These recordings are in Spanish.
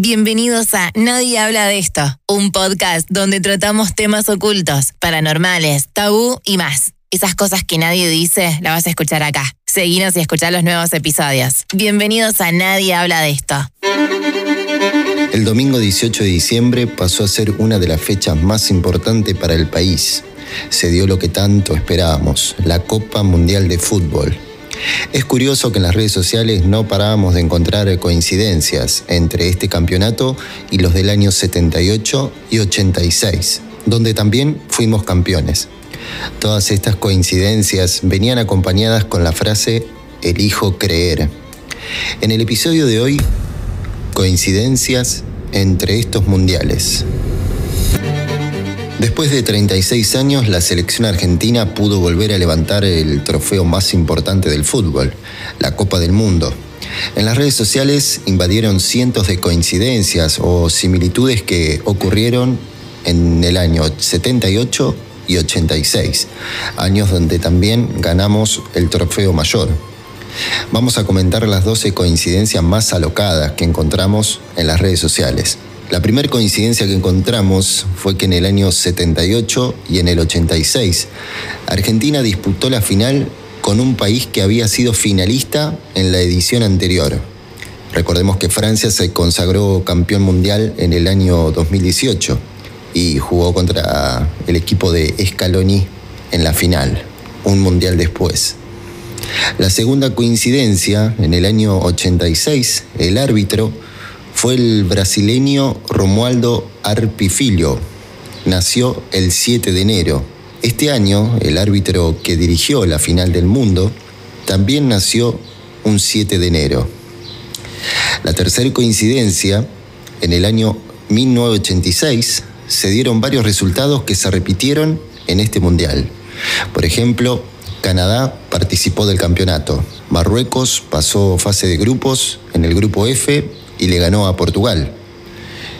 Bienvenidos a Nadie habla de esto, un podcast donde tratamos temas ocultos, paranormales, tabú y más. Esas cosas que nadie dice, las vas a escuchar acá. Seguinos y escuchar los nuevos episodios. Bienvenidos a Nadie habla de esto. El domingo 18 de diciembre pasó a ser una de las fechas más importantes para el país. Se dio lo que tanto esperábamos, la Copa Mundial de Fútbol. Es curioso que en las redes sociales no parábamos de encontrar coincidencias entre este campeonato y los del año 78 y 86, donde también fuimos campeones. Todas estas coincidencias venían acompañadas con la frase elijo creer. En el episodio de hoy, coincidencias entre estos mundiales. Después de 36 años, la selección argentina pudo volver a levantar el trofeo más importante del fútbol, la Copa del Mundo. En las redes sociales invadieron cientos de coincidencias o similitudes que ocurrieron en el año 78 y 86, años donde también ganamos el trofeo mayor. Vamos a comentar las 12 coincidencias más alocadas que encontramos en las redes sociales. La primera coincidencia que encontramos fue que en el año 78 y en el 86, Argentina disputó la final con un país que había sido finalista en la edición anterior. Recordemos que Francia se consagró campeón mundial en el año 2018 y jugó contra el equipo de Scaloni en la final, un mundial después. La segunda coincidencia, en el año 86, el árbitro fue el brasileño Romualdo Arpifilho. Nació el 7 de enero. Este año, el árbitro que dirigió la final del mundo también nació un 7 de enero. La tercera coincidencia, en el año 1986, se dieron varios resultados que se repitieron en este mundial. Por ejemplo, Canadá participó del campeonato. Marruecos pasó fase de grupos en el grupo F y le ganó a Portugal.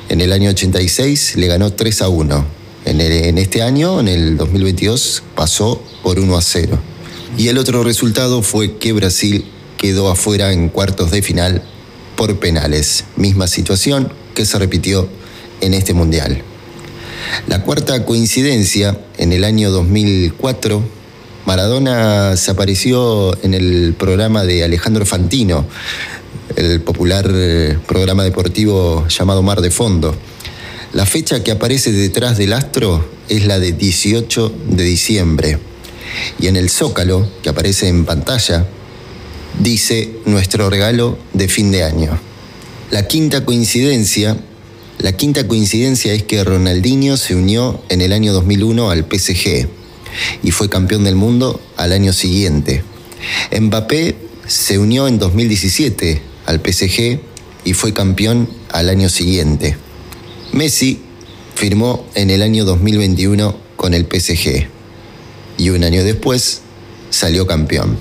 En el año 86 le ganó 3 a 1. En, este año, en el 2022, pasó por 1 a 0. Y el otro resultado fue que Brasil quedó afuera en cuartos de final por penales. Misma situación que se repitió en este mundial. La cuarta coincidencia, en el año 2004, Maradona se apareció en el programa de Alejandro Fantino, el popular eh, programa deportivo llamado Mar de Fondo. La fecha que aparece detrás del astro es la de 18 de diciembre. Y en el zócalo, que aparece en pantalla, dice nuestro regalo de fin de año. La quinta coincidencia, la quinta coincidencia es que Ronaldinho se unió en el año 2001 al PSG y fue campeón del mundo al año siguiente. Mbappé se unió en 2017 al PSG y fue campeón al año siguiente. Messi firmó en el año 2021 con el PSG y un año después salió campeón.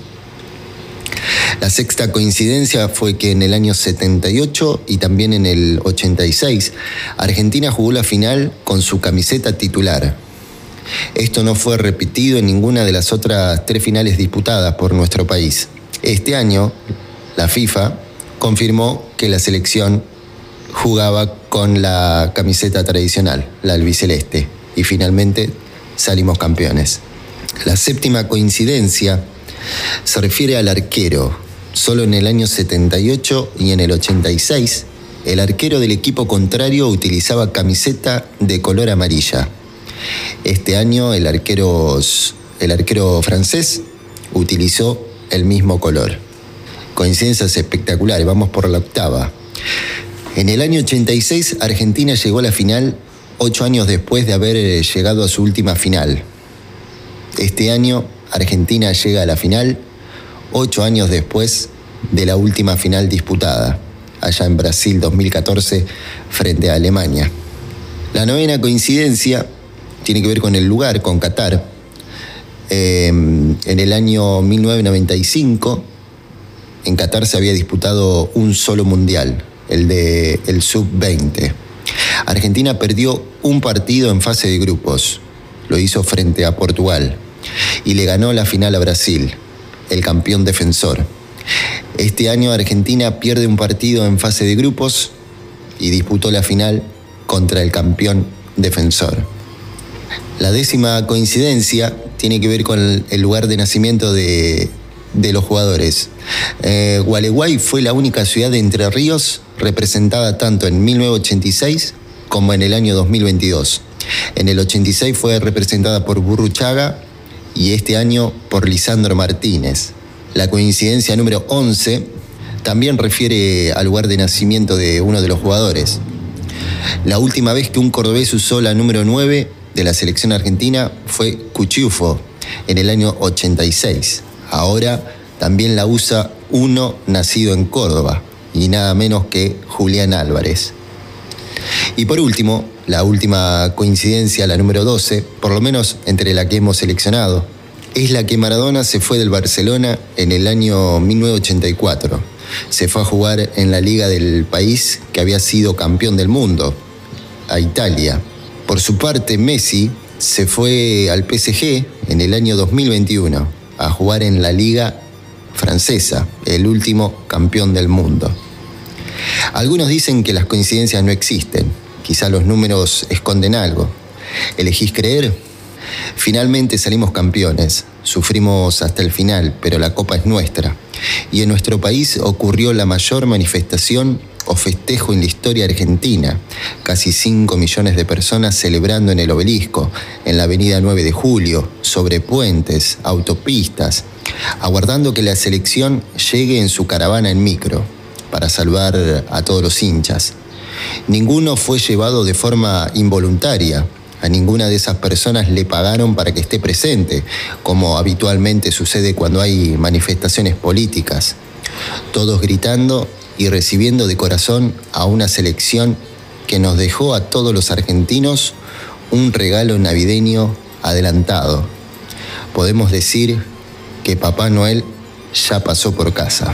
La sexta coincidencia fue que en el año 78 y también en el 86, Argentina jugó la final con su camiseta titular. Esto no fue repetido en ninguna de las otras tres finales disputadas por nuestro país. Este año, la FIFA confirmó que la selección jugaba con la camiseta tradicional, la albiceleste, y finalmente salimos campeones. La séptima coincidencia se refiere al arquero. Solo en el año 78 y en el 86, el arquero del equipo contrario utilizaba camiseta de color amarilla. Este año el arquero, el arquero francés utilizó el mismo color coincidencias espectaculares, vamos por la octava. En el año 86 Argentina llegó a la final ocho años después de haber eh, llegado a su última final. Este año Argentina llega a la final ocho años después de la última final disputada, allá en Brasil 2014 frente a Alemania. La novena coincidencia tiene que ver con el lugar, con Qatar. Eh, en el año 1995 en Qatar se había disputado un solo mundial, el de el sub-20. Argentina perdió un partido en fase de grupos, lo hizo frente a Portugal y le ganó la final a Brasil, el campeón defensor. Este año Argentina pierde un partido en fase de grupos y disputó la final contra el campeón defensor. La décima coincidencia tiene que ver con el lugar de nacimiento de, los jugadores. Eh, Gualeguay fue la única ciudad de Entre Ríos representada tanto en 1986 como en el año 2022. En el 86 fue representada por Burruchaga y este año por Lisandro Martínez. La coincidencia número 11 también refiere al lugar de nacimiento de uno de los jugadores. La última vez que un cordobés usó la número 9 de la selección argentina fue Cuchufo en el año 86. Ahora también la usa uno nacido en Córdoba y nada menos que Julián Álvarez. Y por último, la última coincidencia, la número 12, por lo menos entre la que hemos seleccionado, es la que Maradona se fue del Barcelona en el año 1984. Se fue a jugar en la liga del país que había sido campeón del mundo, a Italia. Por su parte, Messi se fue al PSG en el año 2021 a jugar en la liga francesa, el último campeón del mundo. Algunos dicen que las coincidencias no existen, quizá los números esconden algo. ¿Elegís creer? Finalmente salimos campeones, sufrimos hasta el final, pero la copa es nuestra. Y en nuestro país ocurrió la mayor manifestación o festejo en la historia argentina. Casi 5 millones de personas celebrando en el obelisco, en la avenida 9 de Julio, sobre puentes, autopistas, aguardando que la selección llegue en su caravana en micro para salvar a todos los hinchas. Ninguno fue llevado de forma involuntaria. A ninguna de esas personas le pagaron para que esté presente, como habitualmente sucede cuando hay manifestaciones políticas. Todos gritando y recibiendo de corazón a una selección que nos dejó a todos los argentinos un regalo navideño adelantado. Podemos decir que Papá Noel ya pasó por casa.